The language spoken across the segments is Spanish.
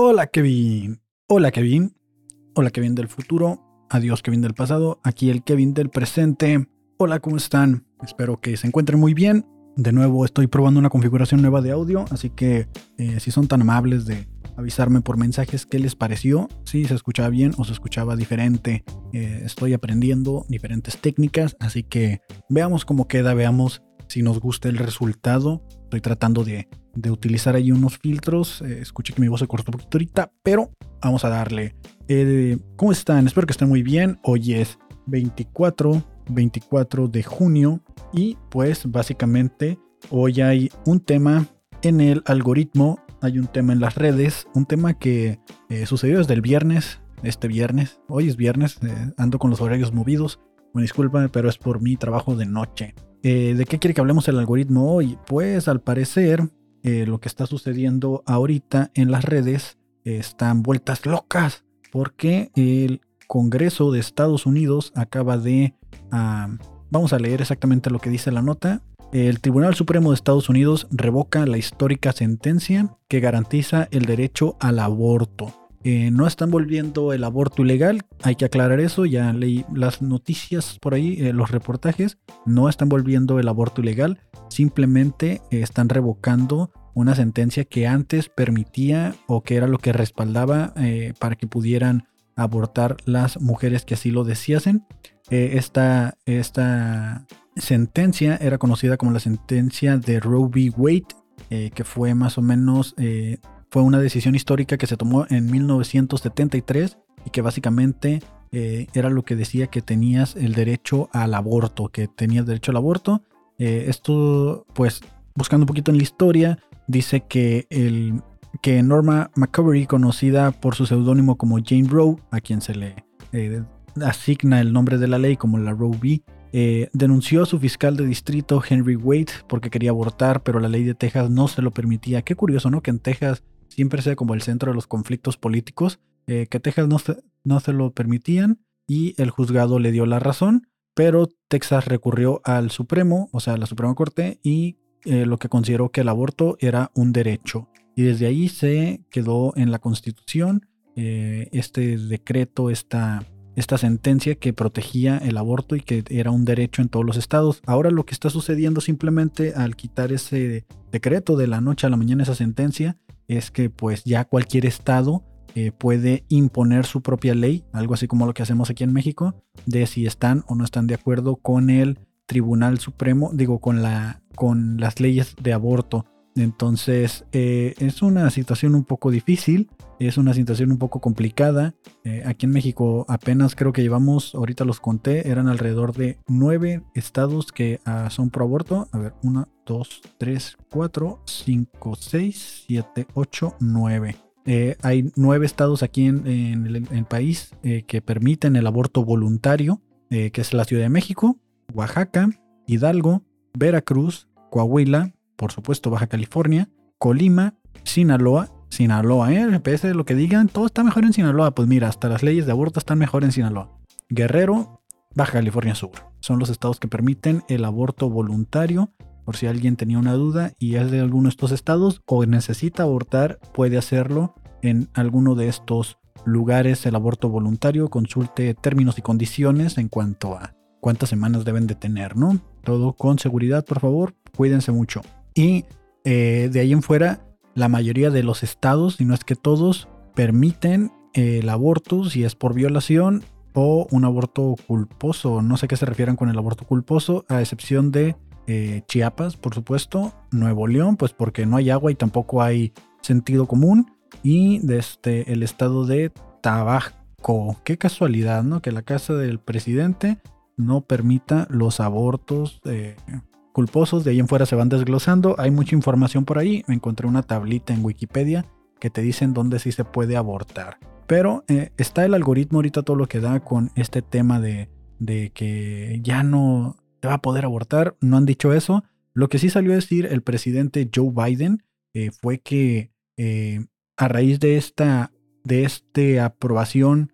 Hola Kevin. Hola Kevin. Hola Kevin del futuro. Adiós Kevin del pasado. Aquí el Kevin del presente. Hola, ¿cómo están? Espero que se encuentren muy bien. De nuevo estoy probando una configuración nueva de audio, así que eh, si son tan amables de avisarme por mensajes qué les pareció, si se escuchaba bien o se escuchaba diferente. Eh, estoy aprendiendo diferentes técnicas, así que veamos cómo queda, veamos si nos gusta el resultado. Estoy tratando de, utilizar ahí unos filtros. Eh, escuché que mi voz se cortó un poquito ahorita, pero vamos a darle. Eh, ¿Cómo están? Espero que estén muy bien. Hoy es 24, 24 de junio y pues básicamente hoy hay un tema en el algoritmo, hay un tema en las redes, un tema que eh, sucedió desde el viernes, este viernes, hoy es viernes, ando con los horarios movidos, me disculpan, pero es por mi trabajo de noche. Eh, ¿De qué quiere que hablemos el algoritmo hoy? Pues al parecer eh, lo que está sucediendo ahorita en las redes están vueltas locas porque el Congreso de Estados Unidos acaba de... Vamos a leer exactamente lo que dice la nota. El Tribunal Supremo de Estados Unidos revoca la histórica sentencia que garantiza el derecho al aborto. Eh, no están volviendo el aborto ilegal, hay que aclarar eso, ya leí las noticias por ahí, eh, los reportajes, no están volviendo el aborto ilegal, simplemente eh, están revocando una sentencia que antes permitía o que era lo que respaldaba para que pudieran abortar las mujeres que así lo deseasen. esta, esta sentencia era conocida como la sentencia de Roe v. Wade, que fue más o menos fue una decisión histórica que se tomó en 1973 y que básicamente eh, era lo que decía que tenías el derecho al aborto, que tenías derecho al aborto. Eh, esto, pues, buscando un poquito en la historia, dice que, el, que Norma McCovery, conocida por su seudónimo como Jane Roe, a quien se le eh, asigna el nombre de la ley como la Roe v., denunció a su fiscal de distrito Henry Wade porque quería abortar, pero la ley de Texas no se lo permitía. Qué curioso, ¿no? Que en Texas siempre sea como el centro de los conflictos políticos, eh, que Texas no se, no se lo permitían y el juzgado le dio la razón, pero Texas recurrió al Supremo, o sea, a la Suprema Corte, y eh, lo que consideró que el aborto era un derecho. Y desde ahí se quedó en la Constitución eh, este decreto, esta, esta sentencia que protegía el aborto y que era un derecho en todos los estados. Ahora lo que está sucediendo simplemente al quitar ese decreto de la noche a la mañana, esa sentencia, es que pues ya cualquier estado eh, puede imponer su propia ley, algo así como lo que hacemos aquí en México, de si están o no están de acuerdo con el Tribunal Supremo, digo, con, la, con las leyes de aborto. Entonces eh, es una situación un poco difícil, es una situación un poco complicada. Eh, aquí en México apenas creo que llevamos, ahorita los conté, eran alrededor de nueve estados que ah, son pro aborto. A ver, una, dos, tres, cuatro, cinco, seis, siete, ocho, nueve. Eh, hay nueve estados aquí en, el, país que permiten el aborto voluntario, que es la Ciudad de México, Oaxaca, Hidalgo, Veracruz, Coahuila, por supuesto Baja California, Colima, Sinaloa, Sinaloa, ¿eh? De lo que digan, todo está mejor en Sinaloa. Pues mira, hasta las leyes de aborto están mejor en Sinaloa. Guerrero, Baja California Sur. Son los estados que permiten el aborto voluntario. Por si alguien tenía una duda y es de alguno de estos estados o necesita abortar, puede hacerlo en alguno de estos lugares el aborto voluntario. Consulte términos y condiciones en cuanto a cuántas semanas deben de tener, ¿no? Todo con seguridad, por favor. Cuídense mucho. Y eh, de ahí en fuera, la mayoría de los estados, si no es que todos, permiten el aborto si es por violación o un aborto culposo. No sé qué se refieren con el aborto culposo, a excepción de eh, Chiapas, por supuesto, Nuevo León, pues porque no hay agua y tampoco hay sentido común, y desde este, el estado de Tabasco. Qué casualidad, ¿no? Que la casa del presidente no permita los abortos eh, culposos, de ahí en fuera se van desglosando, hay mucha información por ahí, me encontré una tablita en Wikipedia que te dicen dónde sí se puede abortar. Pero eh, está el algoritmo ahorita todo lo que da con este tema de, que ya no va a poder abortar, no han dicho eso. Lo que sí salió a decir el presidente Joe Biden eh, fue que eh, a raíz de esta de este aprobación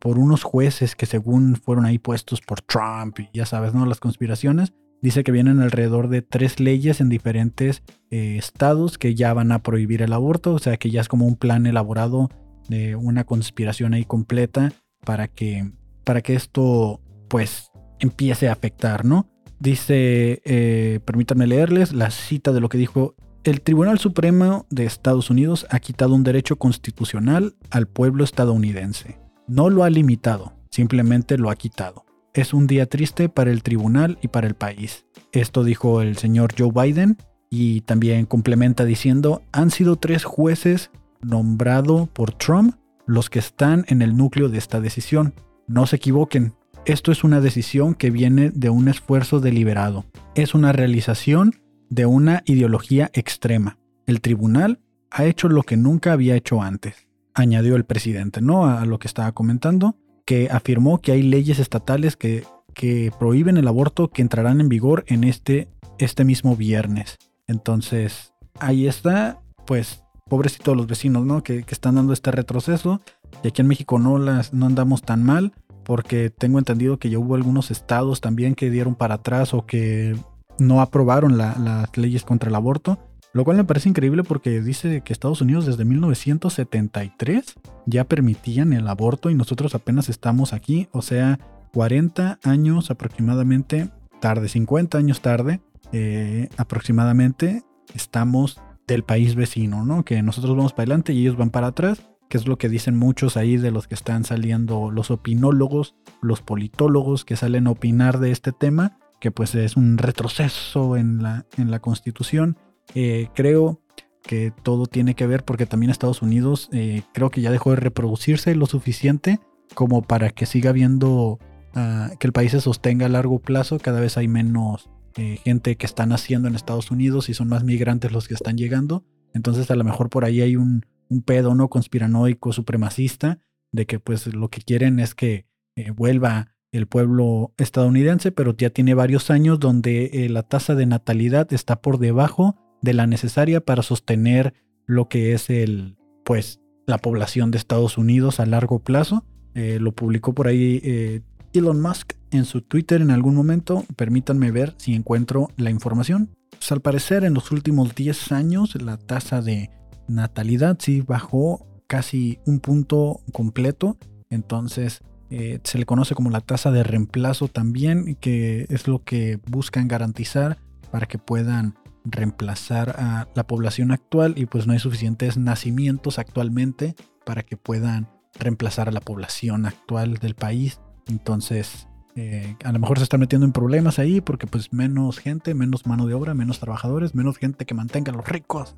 por unos jueces que según fueron ahí puestos por Trump y ya sabes, ¿no? Las conspiraciones, dice que vienen alrededor de tres leyes en diferentes eh, estados que ya van a prohibir el aborto, o sea que ya es como un plan elaborado de una conspiración ahí completa para que, para que esto pues empiece a afectar, ¿no? Dice, eh, permítanme leerles la cita de lo que dijo el Tribunal Supremo de Estados Unidos ha quitado un derecho constitucional al pueblo estadounidense. No lo ha limitado, simplemente lo ha quitado. Es un día triste para el tribunal y para el país. Esto dijo el señor Joe Biden y también complementa diciendo, han sido tres jueces nombrados por Trump los que están en el núcleo de esta decisión. No se equivoquen, esto es una decisión que viene de un esfuerzo deliberado. Es una realización de una ideología extrema. El tribunal ha hecho lo que nunca había hecho antes, añadió el presidente, ¿no? A lo que estaba comentando, que afirmó que hay leyes estatales que, que prohíben el aborto que entrarán en vigor en este, este mismo viernes. Entonces, ahí está, pues, pobrecitos los vecinos, ¿no? Que, que, están dando este retroceso. Y aquí en México no, las, no andamos tan mal, porque tengo entendido que ya hubo algunos estados también que dieron para atrás o que no aprobaron las leyes contra el aborto, lo cual me parece increíble porque dice que Estados Unidos desde 1973 ya permitían el aborto y nosotros apenas estamos aquí, o sea, 40 años aproximadamente tarde, 50 años tarde eh, aproximadamente, estamos del país vecino, ¿no? Que nosotros vamos para adelante y ellos van para atrás, que es lo que dicen muchos ahí de los que están saliendo, los opinólogos, los politólogos que salen a opinar de este tema que pues es un retroceso en la, en la constitución. Eh, creo que todo tiene que ver porque también Estados Unidos eh, creo que ya dejó de reproducirse lo suficiente como para que siga habiendo, ah, que el país se sostenga a largo plazo. Cada vez hay menos eh, gente que están naciendo en Estados Unidos y son más migrantes los que están llegando. Entonces a lo mejor por ahí hay un, pedo no conspiranoico supremacista de que pues lo que quieren es que vuelva el pueblo estadounidense, pero ya tiene varios años donde eh, la tasa de natalidad está por debajo de la necesaria para sostener lo que es el, pues, la población de Estados Unidos a largo plazo. Eh, lo publicó por ahí eh, Elon Musk en su Twitter en algún momento. Permítanme ver si encuentro la información. Pues, al parecer en los últimos 10 años la tasa de natalidad sí bajó casi un punto completo. Entonces eh, se le conoce como la tasa de reemplazo también, que es lo que buscan garantizar para que puedan reemplazar a la población actual y pues no hay suficientes nacimientos actualmente para que puedan reemplazar a la población actual del país. Entonces, eh, a lo mejor se están metiendo en problemas ahí porque pues menos gente, menos mano de obra, menos trabajadores, menos gente que mantenga a los ricos.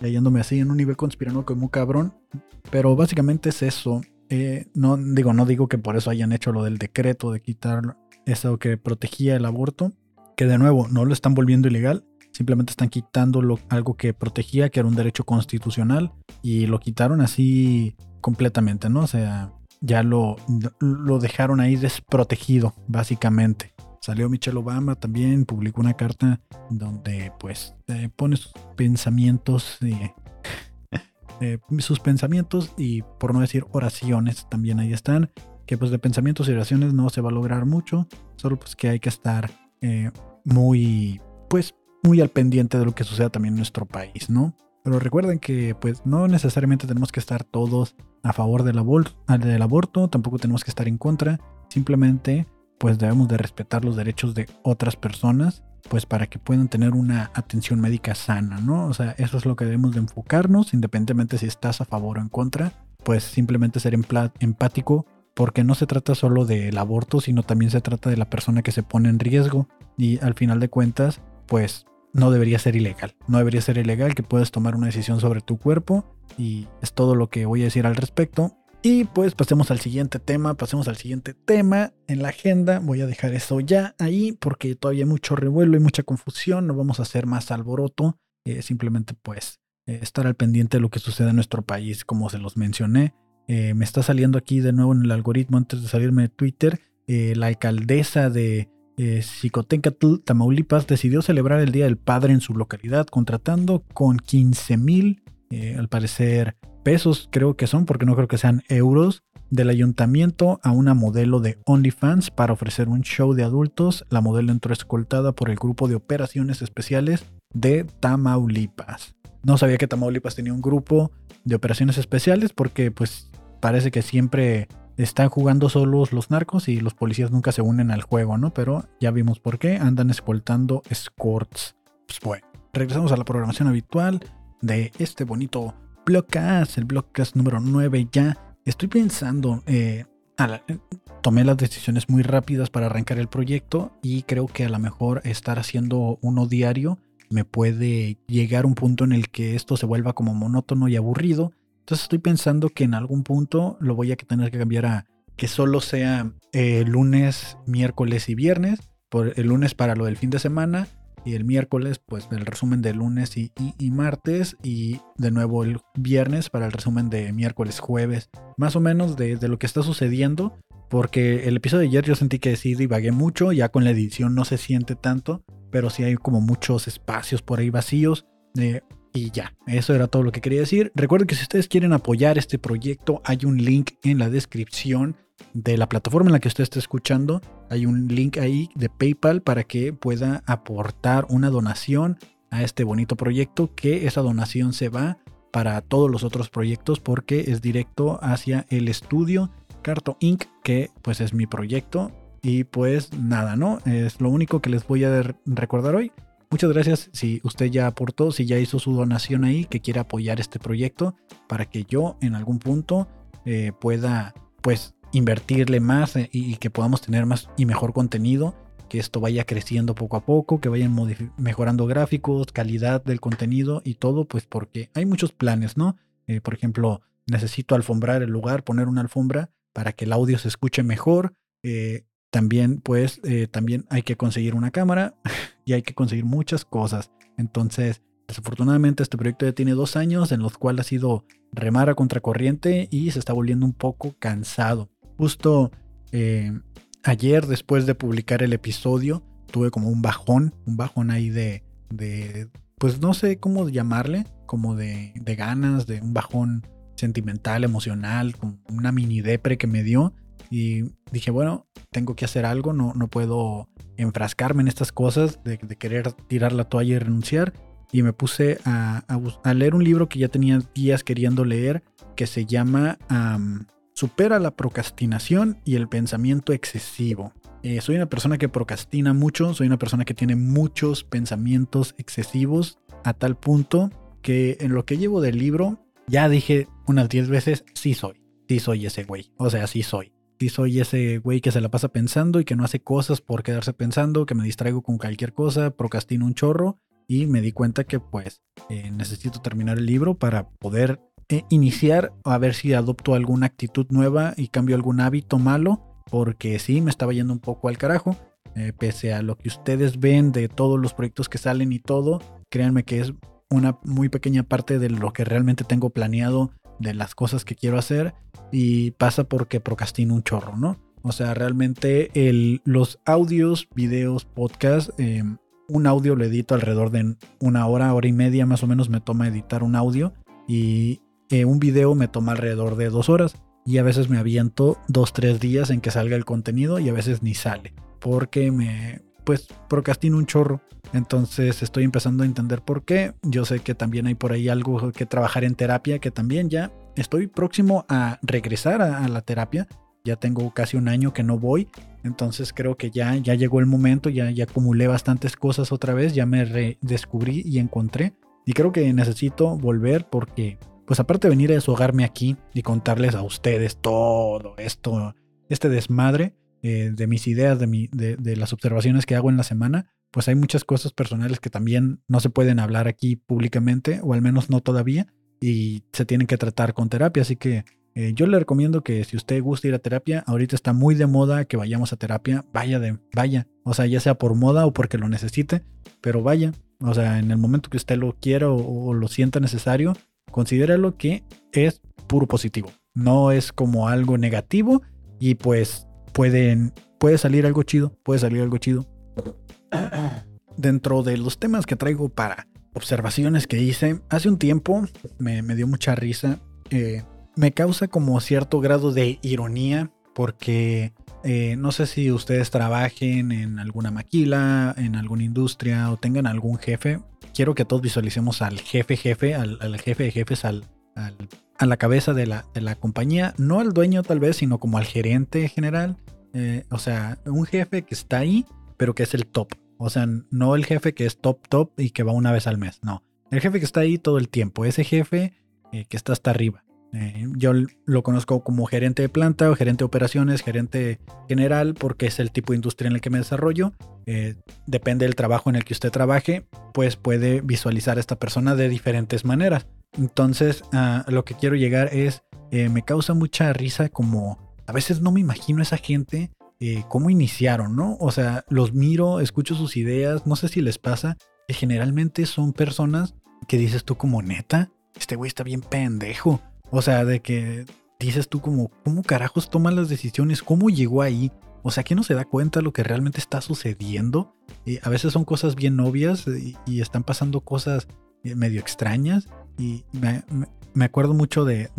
Leyéndome así en un nivel conspiranoico muy cabrón. Pero básicamente es eso. Eh, no, digo, no digo que por eso hayan hecho lo del decreto de quitar eso que protegía el aborto, que de nuevo no lo están volviendo ilegal, simplemente están quitando algo que protegía, que era un derecho constitucional, y lo quitaron así completamente, ¿no? O sea, ya lo, lo dejaron ahí desprotegido, básicamente. Salió Michelle Obama también, publicó una carta donde pues pone sus pensamientos eh, sus pensamientos y por no decir oraciones también ahí están, que pues de pensamientos y oraciones no se va a lograr mucho, solo pues que hay que estar eh, muy, pues muy al pendiente de lo que suceda también en nuestro país, ¿no? Pero recuerden que pues no necesariamente tenemos que estar todos a favor del, del aborto, tampoco tenemos que estar en contra, simplemente pues debemos de respetar los derechos de otras personas pues para que puedan tener una atención médica sana, ¿no? O sea, eso es lo que debemos de enfocarnos, independientemente si estás a favor o en contra, pues simplemente ser empático, porque no se trata solo del aborto, sino también se trata de la persona que se pone en riesgo y al final de cuentas, pues no debería ser ilegal, no debería ser ilegal que puedas tomar una decisión sobre tu cuerpo y es todo lo que voy a decir al respecto. Y pues pasemos al siguiente tema, pasemos al siguiente tema en la agenda. Voy a dejar eso ya ahí porque todavía hay mucho revuelo y mucha confusión. No vamos a hacer más alboroto. Eh, simplemente pues eh, estar al pendiente de lo que sucede en nuestro país, como se los mencioné. Eh, me está saliendo aquí de nuevo en el algoritmo antes de salirme de Twitter. la alcaldesa de Xicotencatl, Tamaulipas, decidió celebrar el Día del Padre en su localidad, contratando con 15 mil, al parecer, pesos creo que son, porque no creo que sean euros, del ayuntamiento a una modelo de OnlyFans para ofrecer un show de adultos. La modelo entró escoltada por el grupo de operaciones especiales de Tamaulipas. No sabía que Tamaulipas tenía un grupo de operaciones especiales porque pues parece que siempre están jugando solos los narcos y los policías nunca se unen al juego, ¿no? Pero ya vimos por qué, andan escoltando escorts. Pues bueno, regresamos a la programación habitual de este bonito Blockcast, el Blockcast número 9 ya. Estoy pensando, eh, tomé las decisiones muy rápidas para arrancar el proyecto y creo que a lo mejor estar haciendo uno diario me puede llegar un punto en el que esto se vuelva como monótono y aburrido. Entonces estoy pensando que en algún punto lo voy a tener que cambiar a que solo sea eh, lunes, miércoles y viernes. Por el lunes para lo del fin de semana y el miércoles pues el resumen de lunes y, martes y de nuevo el viernes para el resumen de miércoles, jueves, más o menos de, lo que está sucediendo porque el episodio de ayer yo sentí que sí divagué mucho, ya con la edición no se siente tanto, pero sí hay como muchos espacios por ahí vacíos. Eh, y ya, eso era todo lo que quería decir. Recuerden que si ustedes quieren apoyar este proyecto, hay un link en la descripción de la plataforma en la que usted está escuchando. Hay un link ahí de PayPal para que pueda aportar una donación a este bonito proyecto, que esa donación se va para todos los otros proyectos porque es directo hacia el estudio Carto Inc., que pues es mi proyecto y pues nada, ¿no? Es lo único que les voy a recordar hoy. Muchas gracias si usted ya aportó, si ya hizo su donación ahí, que quiere apoyar este proyecto para que yo en algún punto eh, pueda pues invertirle más eh, y, que podamos tener más y mejor contenido, que esto vaya creciendo poco a poco, que vayan mejorando gráficos, calidad del contenido y todo, pues porque hay muchos planes, ¿no? Eh, por ejemplo, necesito alfombrar el lugar, poner una alfombra para que el audio se escuche mejor. También, pues, eh, también hay que conseguir una cámara y hay que conseguir muchas cosas. Entonces, desafortunadamente, este proyecto ya tiene dos años en los cuales ha sido remar a contracorriente y se está volviendo un poco cansado. Justo eh, ayer, después de publicar el episodio, tuve como un bajón, un bajón ahí de, de pues no sé cómo llamarle, como de, de ganas, de un bajón sentimental, emocional, como una mini depre que me dio. Y dije, bueno, tengo que hacer algo, no, no puedo enfrascarme en estas cosas de, querer tirar la toalla y renunciar. Y me puse a, leer un libro que ya tenía días queriendo leer, que se llama Supera la procrastinación y el pensamiento excesivo. Eh, soy una persona que procrastina mucho, soy una persona que tiene muchos pensamientos excesivos a tal punto que en lo que llevo del libro ya dije unas 10 veces, sí soy, sí soy ese güey, o sea, sí soy soy ese güey que se la pasa pensando y que no hace cosas por quedarse pensando, que me distraigo con cualquier cosa, procrastino un chorro y me di cuenta que pues eh, necesito terminar el libro para poder eh, iniciar a ver si adopto alguna actitud nueva y cambio algún hábito malo, porque sí, me estaba yendo un poco al carajo. Eh, pese a lo que ustedes ven de todos los proyectos que salen y todo, créanme que es una muy pequeña parte de lo que realmente tengo planeado de las cosas que quiero hacer y pasa porque procrastino un chorro, ¿no? O sea, realmente los audios, videos, podcasts, em, un audio lo edito alrededor de una hora, hora y media más o menos me toma editar un audio y eh, un video me toma alrededor de dos horas y a veces me aviento dos, tres días en que salga el contenido y a veces ni sale porque me, pues procrastino un chorro. Entonces estoy empezando a entender por qué. Yo sé que también hay por ahí algo que trabajar en terapia, que también ya estoy próximo a regresar a, la terapia. Ya tengo casi un año que no voy. Entonces creo que ya, ya llegó el momento, ya, ya acumulé bastantes cosas otra vez, ya me redescubrí y encontré. Y creo que necesito volver porque, pues aparte de venir a deshogarme aquí y contarles a ustedes todo esto, este desmadre, eh, de mis ideas, de, mi, de, de, las observaciones que hago en la semana, pues hay muchas cosas personales que también no se pueden hablar aquí públicamente, o al menos no todavía, y se tienen que tratar con terapia. Así que eh, yo le recomiendo que si usted gusta ir a terapia, ahorita está muy de moda que vayamos a terapia, vaya de, vaya, o sea, ya sea por moda o porque lo necesite, pero vaya, o sea, en el momento que usted lo quiera o, o lo sienta necesario, considéralo que es puro positivo, no es como algo negativo y pues pueden, puede salir algo chido, puede salir algo chido. Dentro de los temas que traigo para observaciones que hice, hace un tiempo me, dio mucha risa. Eh, me causa como cierto grado de ironía porque eh, no sé si ustedes trabajen en alguna maquila, en alguna industria o tengan algún jefe. Quiero que todos visualicemos al jefe jefe, al, jefe de jefes, al, a la cabeza de la, de la, compañía. No al dueño tal vez, sino como al gerente general. Eh, o sea, un jefe que está ahí, pero que es el top. O sea, no el jefe que es top top y que va una vez al mes. No. El jefe que está ahí todo el tiempo. Ese jefe eh, que está hasta arriba. Eh, yo lo conozco como gerente de planta o gerente de operaciones, gerente general, porque es el tipo de industria en el que me desarrollo. Depende del trabajo en el que usted trabaje, pues puede visualizar a esta persona de diferentes maneras. Entonces, a lo que quiero llegar es, eh, me causa mucha risa como a veces no me imagino a esa gente cómo iniciaron, ¿no? O sea, los miro, escucho sus ideas, no sé si les pasa, que generalmente son personas que dices tú como neta, este güey está bien pendejo o sea, de que dices tú como, ¿cómo carajos toma las decisiones? ¿Cómo llegó ahí? O sea, que no se da cuenta lo que realmente está sucediendo. A veces son cosas bien obvias y, están pasando cosas eh, medio extrañas. Y me, acuerdo mucho de,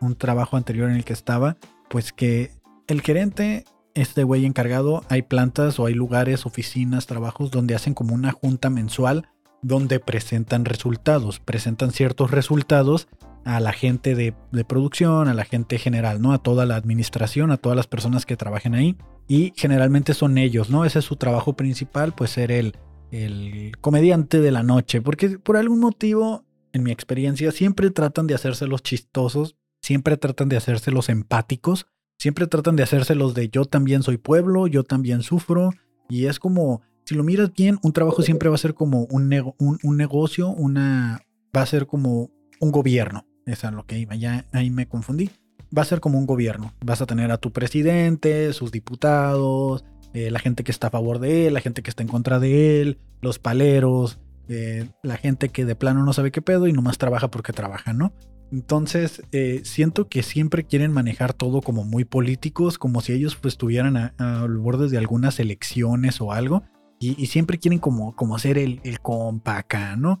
un trabajo anterior en el que estaba, pues que el gerente, este güey encargado, hay plantas o hay lugares, oficinas, trabajos donde hacen como una junta mensual donde presentan resultados, presentan ciertos resultados a la gente de, producción, a la gente general, ¿no? A toda la administración, a todas las personas que trabajen ahí. Y generalmente son ellos, ¿no? Ese es su trabajo principal, pues ser el, el comediante de la noche. Porque por algún motivo, en mi experiencia, siempre tratan de hacerse los chistosos, siempre tratan de hacerse los empáticos, siempre tratan de hacerse los de yo también soy pueblo, yo también sufro. Y es como, si lo miras bien, un trabajo siempre va a ser como un, un, un negocio, una, va a ser como un gobierno. Es lo que iba, ya ahí me confundí. Va a ser como un gobierno. Vas a tener a tu presidente, sus diputados, eh, la gente que está a favor de él, la gente que está en contra de él, los paleros, eh, la gente que de plano no sabe qué pedo y nomás trabaja porque trabaja, ¿no? Entonces, eh, siento que siempre quieren manejar todo como muy políticos, como si ellos pues estuvieran al borde de algunas elecciones o algo, y, siempre quieren como, como ser el, el compa acá, ¿no?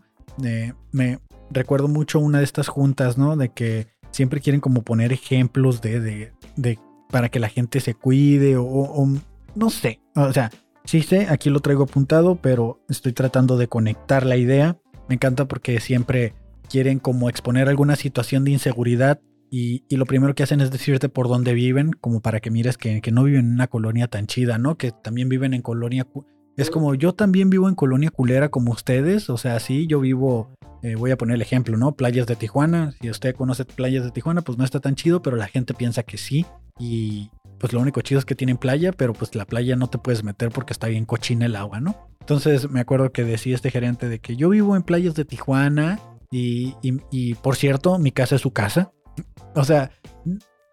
me, recuerdo mucho una de estas juntas, ¿no? De que siempre quieren como poner ejemplos de, de para que la gente se cuide o, no sé. O sea, sí sé, aquí lo traigo apuntado, pero estoy tratando de conectar la idea. Me encanta porque siempre quieren como exponer alguna situación de inseguridad y, y, lo primero que hacen es decirte por dónde viven, como para que mires que, que, no viven en una colonia tan chida, ¿no? Que también viven en colonia es como yo también vivo en colonia culera como ustedes, o sea, sí, yo vivo, eh, voy a poner el ejemplo, ¿no? Playas de Tijuana, si usted conoce playas de Tijuana, pues no está tan chido, pero la gente piensa que sí, y pues lo único chido es que tienen playa, pero pues la playa no te puedes meter porque está bien cochina el agua, ¿no? Entonces me acuerdo que decía este gerente de que yo vivo en playas de Tijuana y, y, y por cierto, mi casa es su casa. O sea,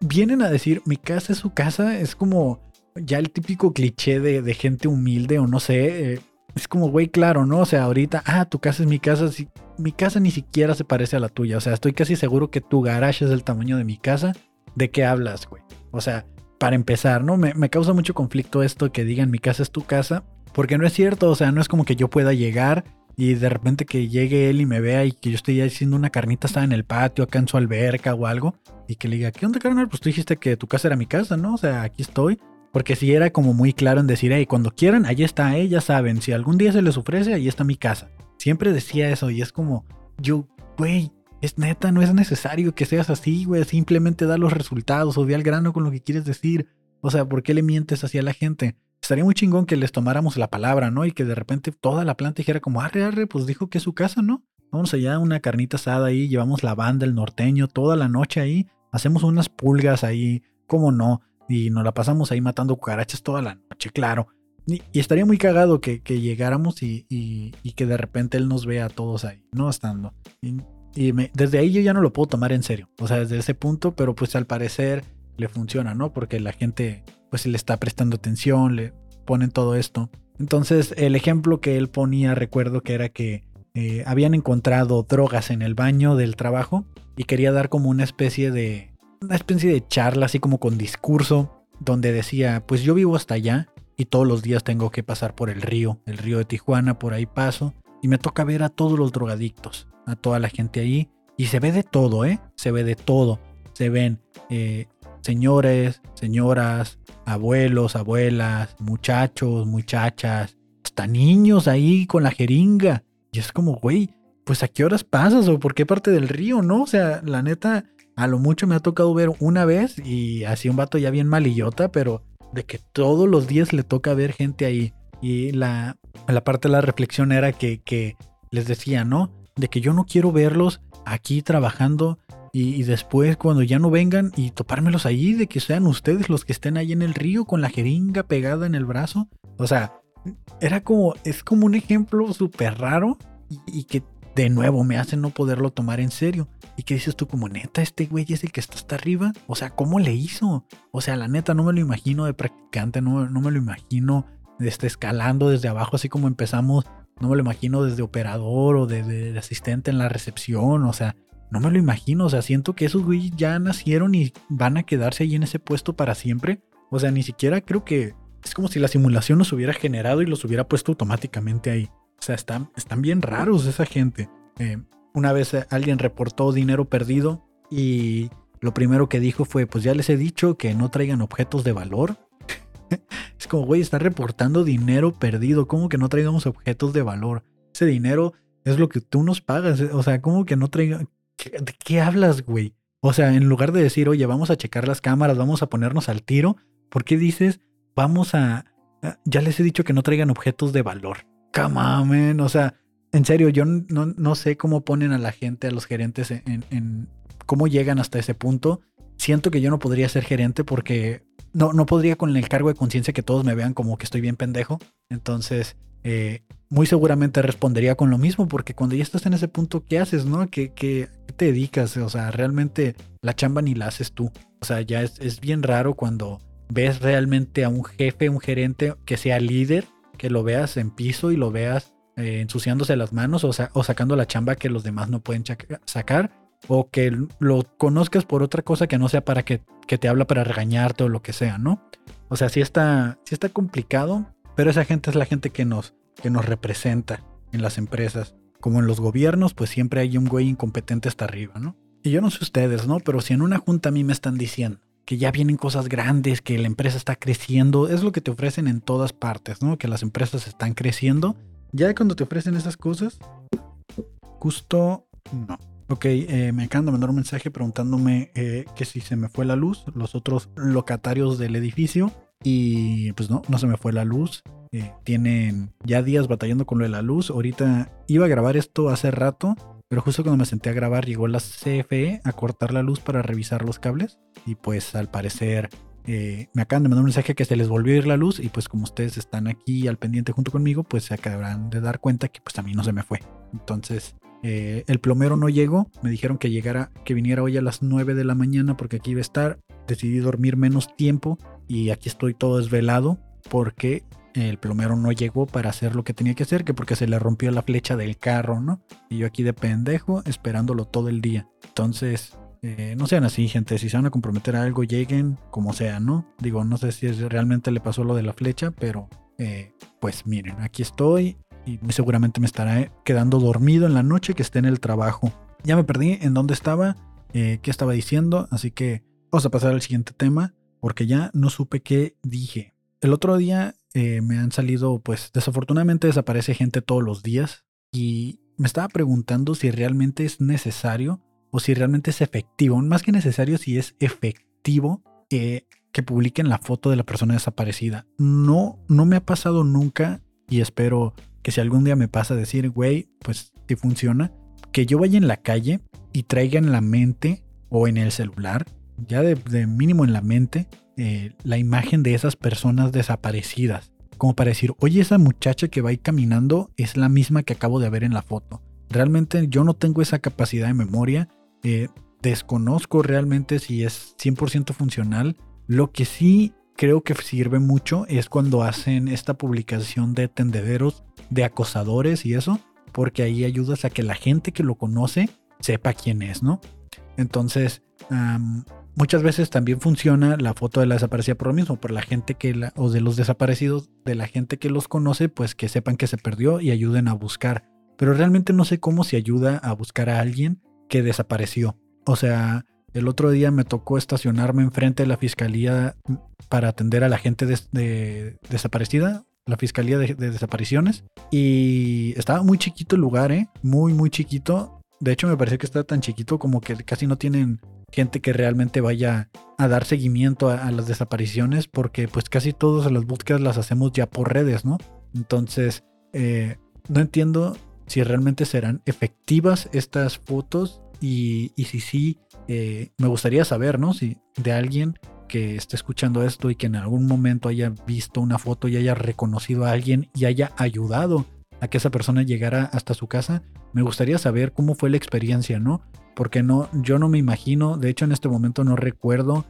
vienen a decir mi casa es su casa, es como ya el típico cliché de, gente humilde o no sé, eh, es como, güey, claro, ¿no? O sea, ahorita, ah, tu casa es mi casa, si, mi casa ni siquiera se parece a la tuya, o sea, estoy casi seguro que tu garage es del tamaño de mi casa, ¿de qué hablas, güey? O sea, para empezar, ¿no? Me, me causa mucho conflicto esto que digan mi casa es tu casa, porque no es cierto, o sea, no es como que yo pueda llegar y de repente que llegue él y me vea y que yo estoy haciendo una carnita está en el patio, acá en su alberca o algo, y que le diga, ¿qué onda, carnal? Pues tú dijiste que tu casa era mi casa, ¿no? O sea, aquí estoy. Porque si era como muy claro en decir, hey, cuando quieran, ahí está, eh, ya saben, si algún día se les ofrece, ahí está mi casa. Siempre decía eso y es como, yo, güey, es neta, no es necesario que seas así, güey, simplemente da los resultados o ve al grano con lo que quieres decir. O sea, ¿por qué le mientes así a la gente? Estaría muy chingón que les tomáramos la palabra, ¿no? Y que de repente toda la planta dijera como, arre, arre, pues dijo que es su casa, ¿no? Vamos allá, una carnita asada ahí, llevamos la banda, el norteño, toda la noche ahí, hacemos unas pulgas ahí, ¿cómo no? y nos la pasamos ahí matando cucarachas toda la noche, claro. Y, estaría muy cagado que, llegáramos y, que de repente él nos vea a todos ahí, ¿no? Estando. Y, desde ahí yo ya no lo puedo tomar en serio. O sea, desde ese punto, pero pues al parecer le funciona, ¿no? Porque la gente pues le está prestando atención, le ponen todo esto. Entonces el ejemplo que él ponía, recuerdo que era que eh, habían encontrado drogas en el baño del trabajo y quería dar como una especie de, una especie de charla así como con discurso, donde decía, pues yo vivo hasta allá y todos los días tengo que pasar por el río, el río de Tijuana, por ahí paso, y me toca ver a todos los drogadictos, a toda la gente ahí, y se ve de todo, ¿eh? Se ve de todo. se ven eh, señores, señoras, abuelos, abuelas, muchachos, muchachas, hasta niños ahí con la jeringa. Y es como, güey, pues a qué horas pasas o por qué parte del río, ¿no? O sea, la neta, a lo mucho me ha tocado ver una vez y así un vato ya bien malillota, pero de que todos los días le toca ver gente ahí. Y la, la parte de la reflexión era que, que les decía, ¿no? De que yo no quiero verlos aquí trabajando y, después cuando ya no vengan y topármelos ahí, de que sean ustedes los que estén ahí en el río con la jeringa pegada en el brazo. O sea, era como, es como un ejemplo súper raro y, que de nuevo me hace no poderlo tomar en serio. Y que dices tú como neta, este güey es el que está hasta arriba. O sea, ¿cómo le hizo? O sea, la neta no me lo imagino de practicante, no, no me lo imagino de este escalando desde abajo, así como empezamos. No me lo imagino desde operador o de asistente en la recepción. O sea, no me lo imagino. O sea, siento que esos güeyes ya nacieron y van a quedarse ahí en ese puesto para siempre. O sea, ni siquiera creo que es como si la simulación los hubiera generado y los hubiera puesto automáticamente ahí. O sea, están, están bien raros esa gente. Eh, una vez alguien reportó dinero perdido y lo primero que dijo fue, pues ya les he dicho que no traigan objetos de valor. es como, güey, está reportando dinero perdido. ¿Cómo que no traigamos objetos de valor? Ese dinero es lo que tú nos pagas. O sea, ¿cómo que no traigan... ¿De qué hablas, güey? O sea, en lugar de decir, oye, vamos a checar las cámaras, vamos a ponernos al tiro, ¿por qué dices, vamos a... Ya les he dicho que no traigan objetos de valor. Come on, O sea, en serio, yo no, no, sé cómo ponen a la gente, a los gerentes en, en, cómo llegan hasta ese punto. Siento que yo no podría ser gerente porque no, no podría con el cargo de conciencia que todos me vean como que estoy bien pendejo. Entonces, eh, muy seguramente respondería con lo mismo, porque cuando ya estás en ese punto, ¿qué haces, no? ¿Qué, qué, te dedicas? O sea, realmente la chamba ni la haces tú. O sea, ya es, bien raro cuando ves realmente a un jefe, un gerente que sea líder, que lo veas en piso y lo veas eh, ensuciándose las manos o, o, sacando la chamba que los demás no pueden sacar, o que lo conozcas por otra cosa que no sea para que, que, te habla para regañarte o lo que sea, ¿no? O sea, sí está, sí está complicado, pero esa gente es la gente que nos, que nos representa en las empresas. Como en los gobiernos, pues siempre hay un güey incompetente hasta arriba, ¿no? Y yo no sé ustedes, ¿no? Pero si en una junta a mí me están diciendo que ya vienen cosas grandes, que la empresa está creciendo, es lo que te ofrecen en todas partes, ¿no? Que las empresas están creciendo. Ya cuando te ofrecen esas cosas, justo no. Ok, eh, me acaban de mandar un mensaje preguntándome eh, que si se me fue la luz, los otros locatarios del edificio. Y pues no, no se me fue la luz. Eh, tienen ya días batallando con lo de la luz. Ahorita iba a grabar esto hace rato, pero justo cuando me senté a grabar llegó la CFE a cortar la luz para revisar los cables. Y pues al parecer eh, me acaban de mandar un mensaje que se les volvió a ir la luz. Y pues como ustedes están aquí al pendiente junto conmigo, pues se acabarán de dar cuenta que pues a mí no se me fue. Entonces eh, el plomero no llegó. Me dijeron que llegara, que viniera hoy a las 9 de la mañana porque aquí iba a estar. Decidí dormir menos tiempo y aquí estoy todo desvelado porque el plomero no llegó para hacer lo que tenía que hacer, que porque se le rompió la flecha del carro, ¿no? Y yo aquí de pendejo esperándolo todo el día. Entonces, eh, no sean así, gente. Si se van a comprometer a algo, lleguen como sea, ¿no? Digo, no sé si realmente le pasó lo de la flecha, pero eh, pues miren, aquí estoy y muy seguramente me estará quedando dormido en la noche que esté en el trabajo. Ya me perdí en dónde estaba, eh, qué estaba diciendo, así que vamos a pasar al siguiente tema porque ya no supe qué dije. El otro día eh, me han salido, pues desafortunadamente desaparece gente todos los días y me estaba preguntando si realmente es necesario o si realmente es efectivo, más que necesario, si es efectivo que publiquen la foto de la persona desaparecida. No, no me ha pasado nunca y espero que si algún día me pasa decir, güey, pues si funciona, que yo vaya en la calle y traiga en la mente o en el celular ya de, mínimo en la mente, eh, la imagen de esas personas desaparecidas. Como para decir, oye, esa muchacha que va ahí caminando es la misma que acabo de ver en la foto. Realmente yo no tengo esa capacidad de memoria. Eh, desconozco realmente si es 100% funcional. Lo que sí creo que sirve mucho es cuando hacen esta publicación de tendederos, de acosadores y eso, porque ahí ayudas a que la gente que lo conoce sepa quién es, ¿no? Entonces, muchas veces también funciona la foto de la desaparecida por lo mismo, por la gente que la, o de los desaparecidos, de la gente que los conoce, pues que sepan que se perdió y ayuden a buscar. Pero realmente no sé cómo se ayuda a buscar a alguien que desapareció. O sea, El otro día me tocó estacionarme enfrente de la fiscalía para atender a la gente de, desaparecida, la fiscalía de, desapariciones. Y estaba muy chiquito el lugar, ¿eh? Muy, muy chiquito. De hecho, me parece que está tan chiquito como que casi no tienen gente que realmente vaya a dar seguimiento a, las desapariciones, porque pues casi todas las búsquedas las hacemos ya por redes, ¿no? Entonces, eh, no entiendo si realmente serán efectivas estas fotos y, si sí, eh, me gustaría saber, ¿no? Si de alguien que esté escuchando esto y que en algún momento haya visto una foto y haya reconocido a alguien y haya ayudado a que esa persona llegara hasta su casa, me gustaría saber cómo fue la experiencia, ¿no? Porque no, yo no me imagino, de hecho en este momento no recuerdo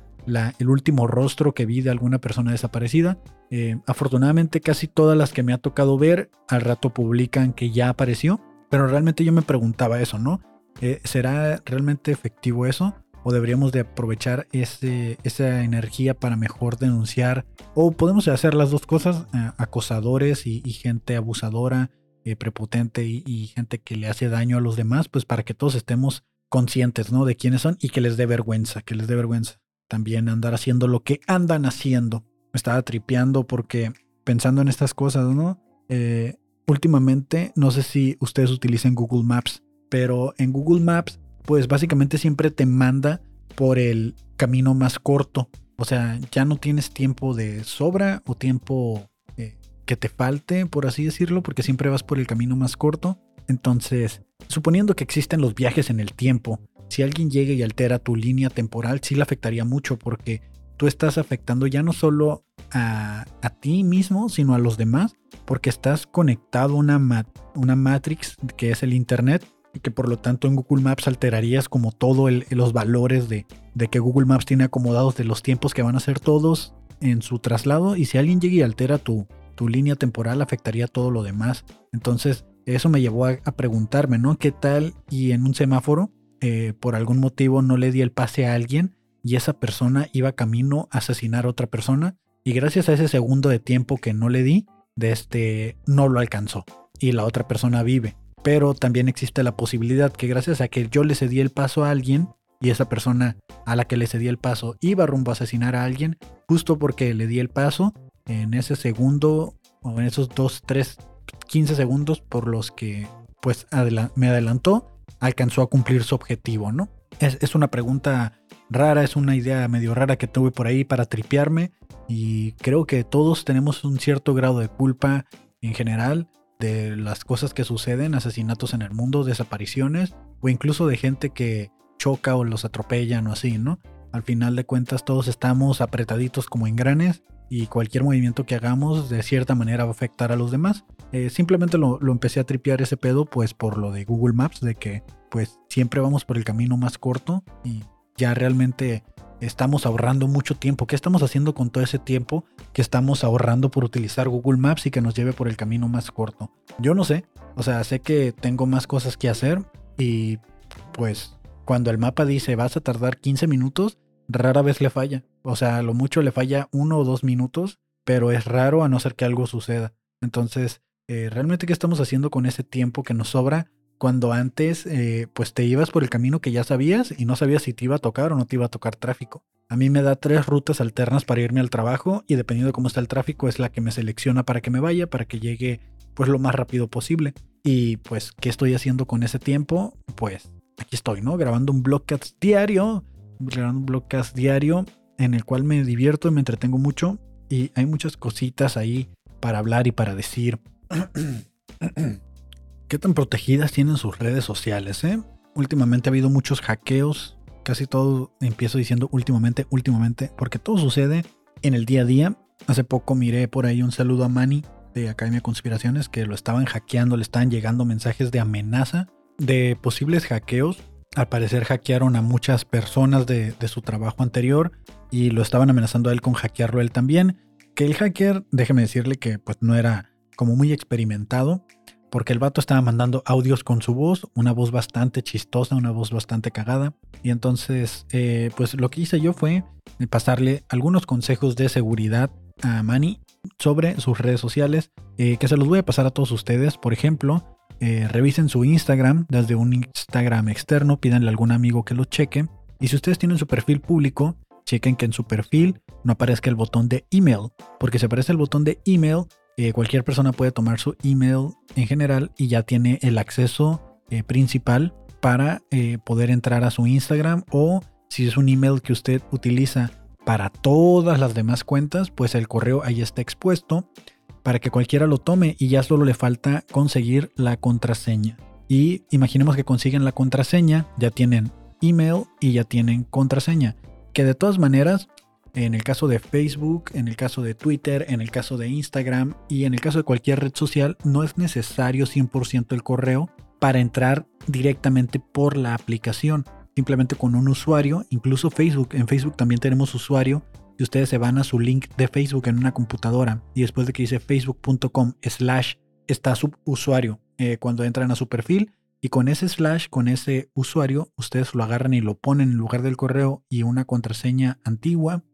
el último rostro que vi de alguna persona desaparecida. Eh, afortunadamente casi todas las que me ha tocado ver al rato publican que ya apareció, pero realmente yo me preguntaba eso, ¿no? Eh, ¿Será realmente efectivo eso? ¿O deberíamos de aprovechar ese, esa energía para mejor denunciar? ¿O podemos hacer las dos cosas? Eh, acosadores y, gente abusadora, prepotente y, y gente que le hace daño a los demás, pues para que todos estemos conscientes, ¿no? De quiénes son y que les dé vergüenza, que les dé vergüenza también andar haciendo lo que andan haciendo. Me estaba tripeando porque pensando en estas cosas, ¿no? Eh, últimamente, no sé si ustedes utilizan Google Maps, pero en Google Maps, pues básicamente siempre te manda por el camino más corto. O sea, ya no tienes tiempo de sobra o tiempo eh, que te falte, por así decirlo, porque siempre vas por el camino más corto. Entonces, suponiendo que existen los viajes en el tiempo si alguien llega y altera tu línea temporal, sí le afectaría mucho porque tú estás afectando ya no solo a, ti mismo, sino a los demás, porque estás conectado a una, una matrix que es el Internet que por lo tanto en Google Maps alterarías como todo los valores de, de, que Google Maps tiene acomodados de los tiempos que van a ser todos en su traslado y si alguien llega y altera tu, tu línea temporal afectaría todo lo demás. Entonces eso me llevó a, a preguntarme, ¿no? ¿Qué tal y en un semáforo eh, por algún motivo no le di el pase a alguien y esa persona iba camino a asesinar a otra persona y gracias a ese segundo de tiempo que no le di, de este no lo alcanzó y la otra persona vive. Pero también existe la posibilidad que gracias a que yo le cedí el paso a alguien y esa persona a la que le cedí el paso iba rumbo a asesinar a alguien, justo porque le di el paso en ese segundo o en esos 2, 3, 15 segundos por los que pues me adelantó, alcanzó a cumplir su objetivo, ¿no? Es, una pregunta rara, es una idea medio rara que tuve por ahí para tripearme y creo que todos tenemos un cierto grado de culpa en general de las cosas que suceden, asesinatos en el mundo, desapariciones o incluso de gente que choca o los atropellan o así, ¿no? Al final de cuentas todos estamos apretaditos como engranes y cualquier movimiento que hagamos de cierta manera va a afectar a los demás. Eh, simplemente lo, empecé a tripear ese pedo pues por lo de Google Maps, de que pues siempre vamos por el camino más corto y ya realmente estamos ahorrando mucho tiempo. ¿Qué estamos haciendo con todo ese tiempo que estamos ahorrando por utilizar Google Maps y que nos lleve por el camino más corto? Yo no sé, o sea, sé que tengo más cosas que hacer y pues cuando el mapa dice vas a tardar 15 minutos, rara vez le falla. O sea, a lo mucho le falla uno o dos minutos, pero es raro a no ser que algo suceda. Entonces, eh, realmente, ¿qué estamos haciendo con ese tiempo que nos sobra? Cuando antes, eh, pues te ibas por el camino que ya sabías y no sabías si te iba a tocar o no te iba a tocar tráfico. A mí me da tres rutas alternas para irme al trabajo y dependiendo de cómo está el tráfico es la que me selecciona para que me vaya, para que llegue pues lo más rápido posible. Y pues, ¿qué estoy haciendo con ese tiempo? Pues aquí estoy, ¿no? Grabando un blogcast diario grabando un blogcast diario en el cual me divierto y me entretengo mucho y hay muchas cositas ahí para hablar y para decir. ¿Qué tan protegidas tienen sus redes sociales? Eh? Últimamente ha habido muchos hackeos. Casi todo empiezo diciendo últimamente, últimamente, porque todo sucede en el día a día. Hace poco miré por ahí un saludo a Manny de Academia Conspiraciones que lo estaban hackeando, le estaban llegando mensajes de amenaza de posibles hackeos al parecer hackearon a muchas personas de, su trabajo anterior y lo estaban amenazando a él con hackearlo él también. Que el hacker, déjeme decirle que pues no era como muy experimentado, porque el vato estaba mandando audios con su voz, una voz bastante chistosa, una voz bastante cagada. Y entonces, eh, pues lo que hice yo fue pasarle algunos consejos de seguridad a Manny sobre sus redes sociales, eh, que se los voy a pasar a todos ustedes. Por ejemplo, eh, revisen su Instagram desde un Instagram externo, pídanle a algún amigo que lo cheque. Y si ustedes tienen su perfil público, chequen que en su perfil no aparezca el botón de email, porque si aparece el botón de email, eh, cualquier persona puede tomar su email en general y ya tiene el acceso eh, principal para eh, poder entrar a su Instagram o si es un email que usted utiliza para todas las demás cuentas, pues el correo ahí está expuesto para que cualquiera lo tome y ya solo le falta conseguir la contraseña. Y imaginemos que consiguen la contraseña, ya tienen email y ya tienen contraseña. Que de todas maneras, en el caso de Facebook, en el caso de Twitter, en el caso de Instagram y en el caso de cualquier red social, no es necesario 100% el correo para entrar directamente por la aplicación. Simplemente con un usuario, incluso Facebook. En Facebook también tenemos usuario. Y ustedes se van a su link de Facebook en una computadora y después de que dice facebook.com slash está su usuario eh, cuando entran a su perfil y con ese slash, con ese usuario, ustedes lo agarran y lo ponen en lugar del correo y una contraseña antigua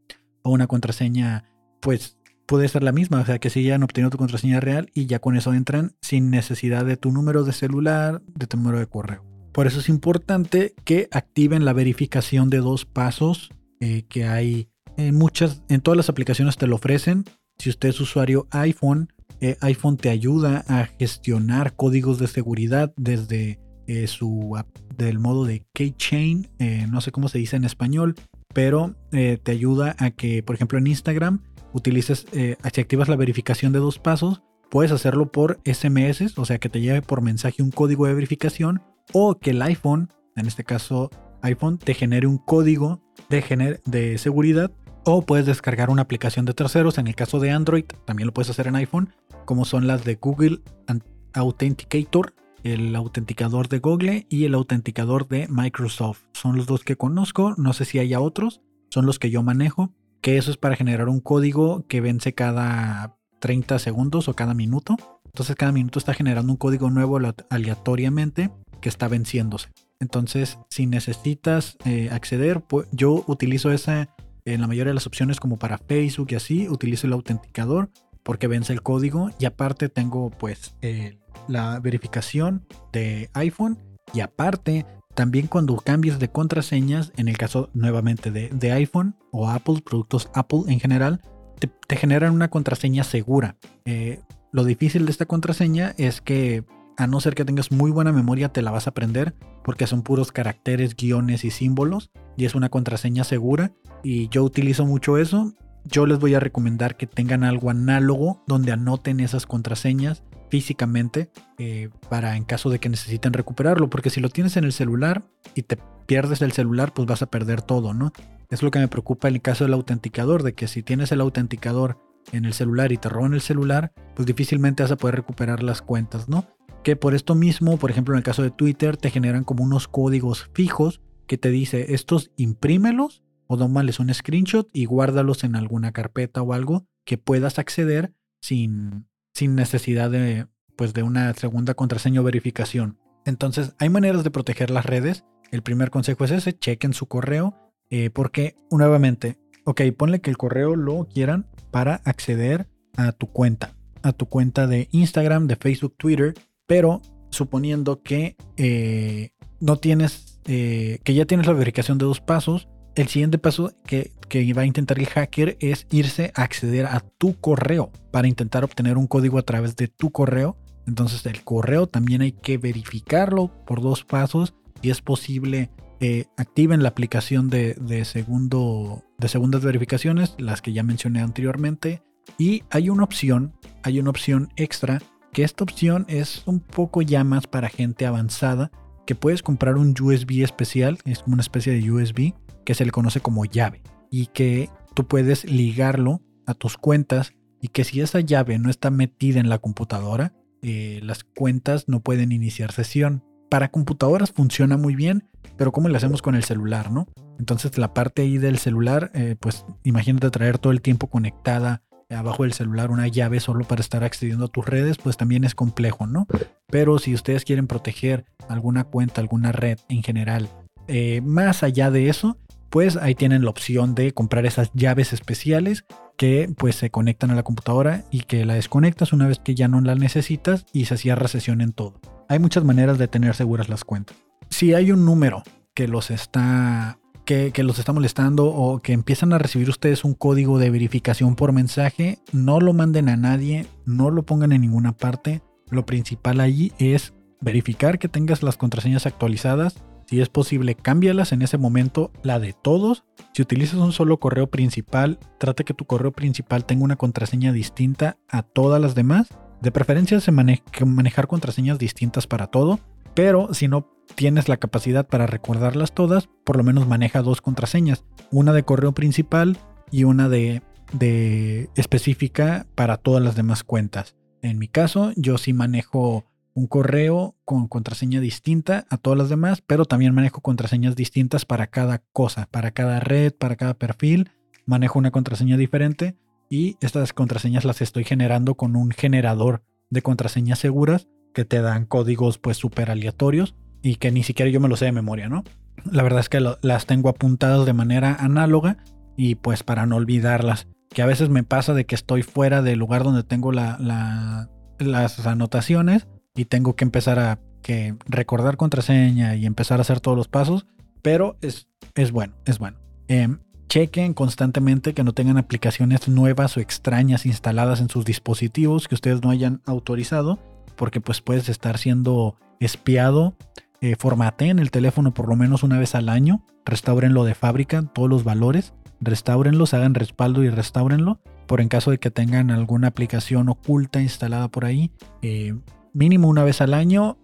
o una contraseña, pues puede ser la misma, o sea que si ya han obtenido tu contraseña real y ya con eso entran sin necesidad de tu número de celular, de tu número de correo. Por eso es importante que activen la verificación de dos pasos eh, que hay en muchas, en todas las aplicaciones te lo ofrecen. Si usted es usuario iPhone, eh, iPhone te ayuda a gestionar códigos de seguridad desde eh, su del modo de keychain, eh, no sé cómo se dice en español, pero te ayuda a que, por ejemplo, en Instagram utilices, activas la verificación de dos pasos, puedes hacerlo por SMS, o sea que te lleve por mensaje un código de verificación, o que el iPhone, en este caso iPhone, te genere un código de, de seguridad o puedes descargar una aplicación de terceros. En el caso de Android, también lo puedes hacer en iPhone, como son las de Google Authenticator, el autenticador de Google y el autenticador de Microsoft. Son los dos que conozco. No sé si haya otros. Son los que yo manejo. Que eso es para generar un código que vence cada 30 segundos o cada minuto. Entonces cada minuto está generando un código nuevo aleatoriamente que está venciéndose. Entonces, si necesitas eh, acceder, yo utilizo esa en la mayoría de las opciones como para Facebook y así, utilizo el autenticador porque vence el código y aparte tengo pues eh, la verificación de iPhone y aparte también cuando cambies de contraseñas, en el caso nuevamente de, iPhone o Apple, productos Apple en general, te, generan una contraseña segura. Eh, lo difícil de esta contraseña es que a no ser que tengas muy buena memoria, te la vas a aprender porque son puros caracteres, guiones y símbolos y es una contraseña segura y yo utilizo mucho eso. Yo les voy a recomendar que tengan algo análogo donde anoten esas contraseñas físicamente eh, para en caso de que necesiten recuperarlo porque si lo tienes en el celular y te pierdes el celular pues vas a perder todo, ¿no? Es lo que me preocupa en el caso del autenticador, de que si tienes el autenticador en el celular y te roban el celular, pues difícilmente vas a poder recuperar las cuentas, ¿no? que por esto mismo, por ejemplo en el caso de Twitter, te generan como unos códigos fijos que te dice estos imprímelos o tómales un screenshot y guárdalos en alguna carpeta o algo que puedas acceder sin, sin necesidad de, pues, de una segunda contraseña o verificación. Entonces hay maneras de proteger las redes. El primer consejo es ese, chequen su correo eh, porque nuevamente, ok, ponle que el correo lo quieran para acceder a tu cuenta, a tu cuenta de Instagram, de Facebook, Twitter pero suponiendo que eh, no tienes, eh, que ya tienes la verificación de dos pasos, el siguiente paso que, va a intentar el hacker es irse a acceder a tu correo para intentar obtener un código a través de tu correo. Entonces el correo también hay que verificarlo por dos pasos. y es posible, eh, activen la aplicación de, de, segundo, de segundas verificaciones, las que ya mencioné anteriormente. Y hay una opción, hay una opción extra que esta opción es un poco ya más para gente avanzada, que puedes comprar un USB especial, es como una especie de USB que se le conoce como llave y que tú puedes ligarlo a tus cuentas y que si esa llave no está metida en la computadora, eh, las cuentas no pueden iniciar sesión. Para computadoras funciona muy bien, pero ¿cómo le hacemos con el celular, no? Entonces la parte ahí del celular, eh, pues imagínate traer todo el tiempo conectada abajo del celular una llave solo para estar accediendo a tus redes, pues también es complejo, ¿no? Pero si ustedes quieren proteger alguna cuenta, alguna red en general, eh, más allá de eso, pues ahí tienen la opción de comprar esas llaves especiales que pues se conectan a la computadora y que la desconectas una vez que ya no la necesitas y se cierra sesión en todo. Hay muchas maneras de tener seguras las cuentas. Si hay un número que los está que, los está molestando o que empiezan a recibir ustedes un código de verificación por mensaje, no lo manden a nadie, no lo pongan en ninguna parte. Lo principal allí es verificar que tengas las contraseñas actualizadas. Si es posible, cámbialas en ese momento, la de todos. Si utilizas un solo correo principal, trata que tu correo principal tenga una contraseña distinta a todas las demás. De preferencia se maneja manejar contraseñas distintas para todo, pero si no tienes la capacidad para recordarlas todas, por lo menos maneja dos contraseñas, una de correo principal y una de, de específica para todas las demás cuentas. En mi caso, yo sí manejo un correo con contraseña distinta a todas las demás, pero también manejo contraseñas distintas para cada cosa, para cada red, para cada perfil. Manejo una contraseña diferente y estas contraseñas las estoy generando con un generador de contraseñas seguras que te dan códigos pues súper aleatorios y que ni siquiera yo me lo sé de memoria, ¿no? La verdad es que las tengo apuntadas de manera análoga y pues para no olvidarlas. Que a veces me pasa de que estoy fuera del lugar donde tengo las anotaciones y tengo que empezar a que recordar contraseña y empezar a hacer todos los pasos, pero es, es bueno, es bueno. Em, chequen constantemente que no tengan aplicaciones nuevas o extrañas instaladas en sus dispositivos que ustedes no hayan autorizado, porque pues puedes estar siendo espiado eh, formateen el teléfono por lo menos una vez al año, restáurenlo de fábrica, todos los valores, restáurenlos, hagan respaldo y restáurenlo, por en caso de que tengan alguna aplicación oculta instalada por ahí, eh, mínimo una vez al año,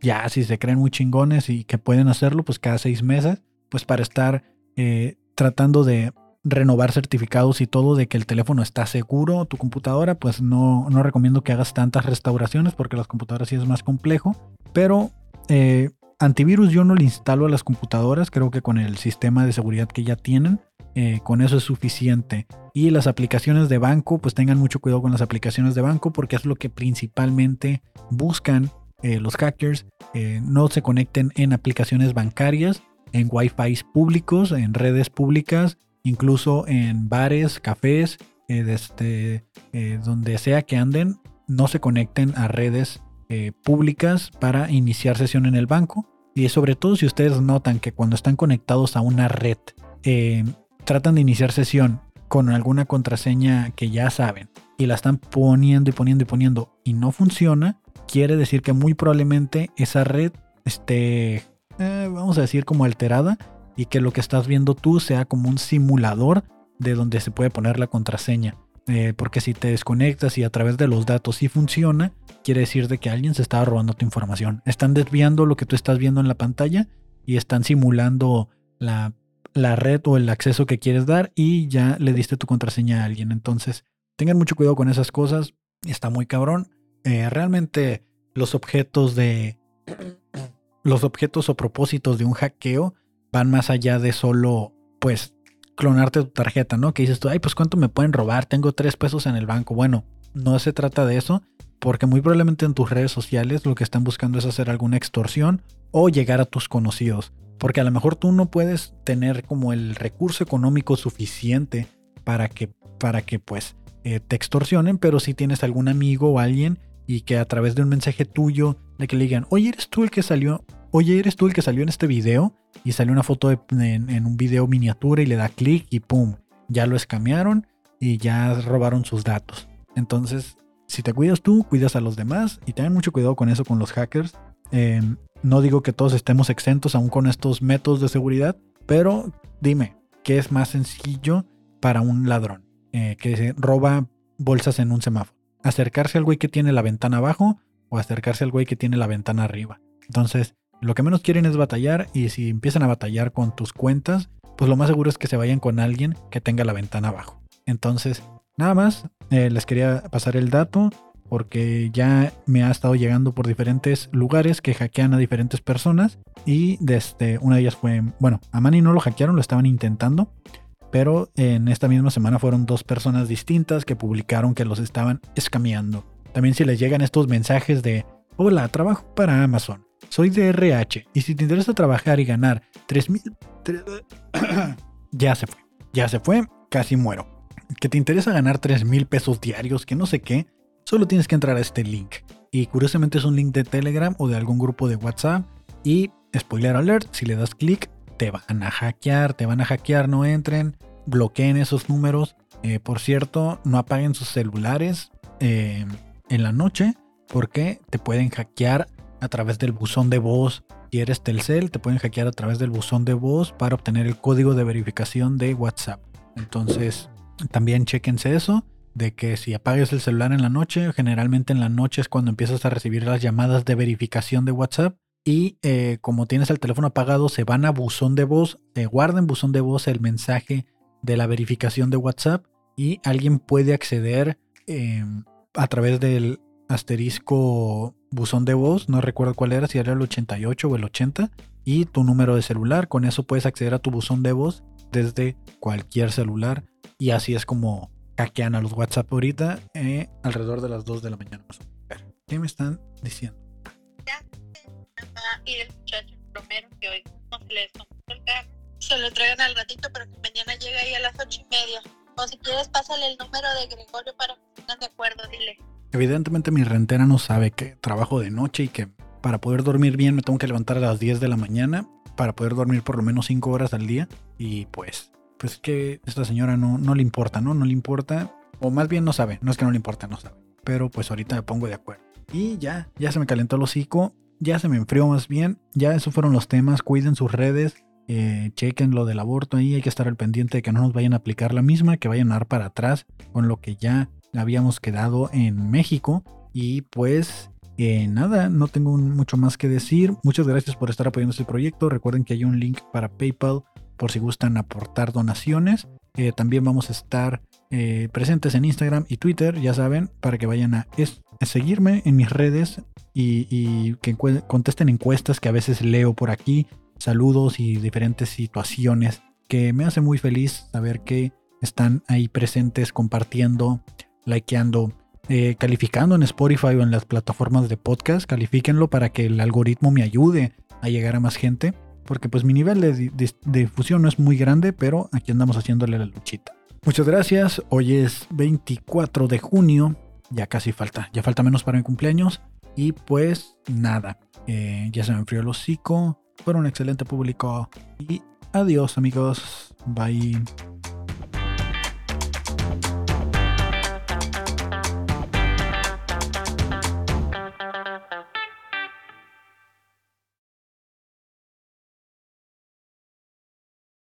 ya si se creen muy chingones y que pueden hacerlo, pues cada seis meses, pues para estar eh, tratando de renovar certificados y todo de que el teléfono está seguro, tu computadora, pues no, no recomiendo que hagas tantas restauraciones porque las computadoras sí es más complejo, pero eh, antivirus yo no le instalo a las computadoras, creo que con el sistema de seguridad que ya tienen, eh, con eso es suficiente. Y las aplicaciones de banco, pues tengan mucho cuidado con las aplicaciones de banco porque es lo que principalmente buscan eh, los hackers. no se conecten en aplicaciones bancarias, en wifi públicos, en redes públicas, incluso en bares, cafés, desde, donde sea que anden, no se conecten a redes eh, públicas para iniciar sesión en el banco. Y sobre todo si ustedes notan que cuando están conectados a una red, eh, tratan de iniciar sesión con alguna contraseña que ya saben y la están poniendo y poniendo y poniendo y no funciona, quiere decir que muy probablemente esa red esté, eh, vamos a decir, como alterada y que lo que estás viendo tú sea como un simulador de donde se puede poner la contraseña. Eh, porque si te desconectas y a través de los datos sí funciona, quiere decir de que alguien se estaba robando tu información. Están desviando lo que tú estás viendo en la pantalla y están simulando la, red o el acceso que quieres dar y ya le diste tu contraseña a alguien. Entonces, tengan mucho cuidado con esas cosas. Está muy cabrón. Eh, realmente los objetos de... Los objetos o propósitos de un hackeo van más allá de solo, pues, clonarte tu tarjeta, ¿no? Que dices tú, ay, pues cuánto me pueden robar, tengo tres pesos en el banco. Bueno, no se trata de eso, porque muy probablemente en tus redes sociales lo que están buscando es hacer alguna extorsión o llegar a tus conocidos. Porque a lo mejor tú no puedes tener como el recurso económico suficiente para que, para que pues eh, te extorsionen, pero si tienes algún amigo o alguien y que a través de un mensaje tuyo de que le digan, oye, eres tú el que salió oye, ¿eres tú el que salió en este video? Y salió una foto en, un video miniatura y le da clic y ¡pum! Ya lo escamearon y ya robaron sus datos. Entonces, si te cuidas tú, cuidas a los demás y ten mucho cuidado con eso con los hackers. Em, no digo que todos estemos exentos aún con estos métodos de seguridad, pero dime, ¿qué es más sencillo para un ladrón eh, que roba bolsas en un semáforo? ¿Acercarse al güey que tiene la ventana abajo o acercarse al güey que tiene la ventana arriba? Entonces, lo que menos quieren es batallar y si empiezan a batallar con tus cuentas, pues lo más seguro es que se vayan con alguien que tenga la ventana abajo. Entonces, nada más, eh, les quería pasar el dato porque ya me ha estado llegando por diferentes lugares que hackean a diferentes personas y desde una de ellas fue, bueno, a Manny no lo hackearon, lo estaban intentando, pero en esta misma semana fueron dos personas distintas que publicaron que los estaban escameando. También si les llegan estos mensajes de, hola, trabajo para Amazon soy de RH y si te interesa trabajar y ganar 3 mil... ya se fue, ya se fue, casi muero. Que te interesa ganar 3 mil pesos diarios, que no sé qué, solo tienes que entrar a este link. Y curiosamente es un link de Telegram o de algún grupo de WhatsApp. Y spoiler alert, si le das clic, te van a hackear, te van a hackear, no entren, bloqueen esos números. Eh, por cierto, no apaguen sus celulares eh, en la noche porque te pueden hackear a través del buzón de voz. Si eres Telcel, te pueden hackear a través del buzón de voz para obtener el código de verificación de WhatsApp. Entonces, también chequense eso, de que si apagues el celular en la noche, generalmente en la noche es cuando empiezas a recibir las llamadas de verificación de WhatsApp. Y eh, como tienes el teléfono apagado, se van a buzón de voz, te guarda en buzón de voz el mensaje de la verificación de WhatsApp y alguien puede acceder em, a través del asterisco buzón de voz, no recuerdo cuál era, si era el 88 o el 80, y tu número de celular. Con eso puedes acceder a tu buzón de voz desde cualquier celular. Y así es como hackean a los WhatsApp ahorita, eh, alrededor de las 2 de la mañana. ¿Qué me están diciendo? Y el muchacho Romero que hoy no se le el carro, se lo traigan al ratito, pero que mañana llega ahí a las ocho y media. O si quieres, pásale el número de Gregorio para que estén de acuerdo, dile. Evidentemente mi rentera no sabe que trabajo de noche y que para poder dormir bien me tengo que levantar a las 10 de la mañana para poder dormir por lo menos 5 horas al día. Y pues, pues que esta señora no, no le importa, ¿no? No le importa. O más bien no sabe, no es que no le importa, no sabe. Pero pues ahorita me pongo de acuerdo. Y ya, ya se me calentó el hocico, ya se me enfrió más bien. Ya esos fueron los temas, cuiden sus redes. Eh, chequen lo del aborto ahí, hay que estar al pendiente de que no nos vayan a aplicar la misma, que vayan a dar para atrás con lo que ya habíamos quedado en México. Y pues eh, nada, no tengo mucho más que decir. Muchas gracias por estar apoyando este proyecto. Recuerden que hay un link para PayPal por si gustan aportar donaciones. Eh, también vamos a estar eh, presentes en Instagram y Twitter, ya saben, para que vayan a, seguirme en mis redes y, y que contesten encuestas que a veces leo por aquí. Saludos y diferentes situaciones que me hace muy feliz saber que están ahí presentes compartiendo likeando, eh, calificando en Spotify o en las plataformas de podcast. Califíquenlo para que el algoritmo me ayude a llegar a más gente. Porque pues mi nivel de, difusión no es muy grande, pero aquí andamos haciéndole la luchita. Muchas gracias. Hoy es 24 de junio. Ya casi falta. Ya falta menos para mi cumpleaños. Y pues nada. Eh, ya se me enfrió el hocico. Fue un excelente público. Y adiós amigos. Bye.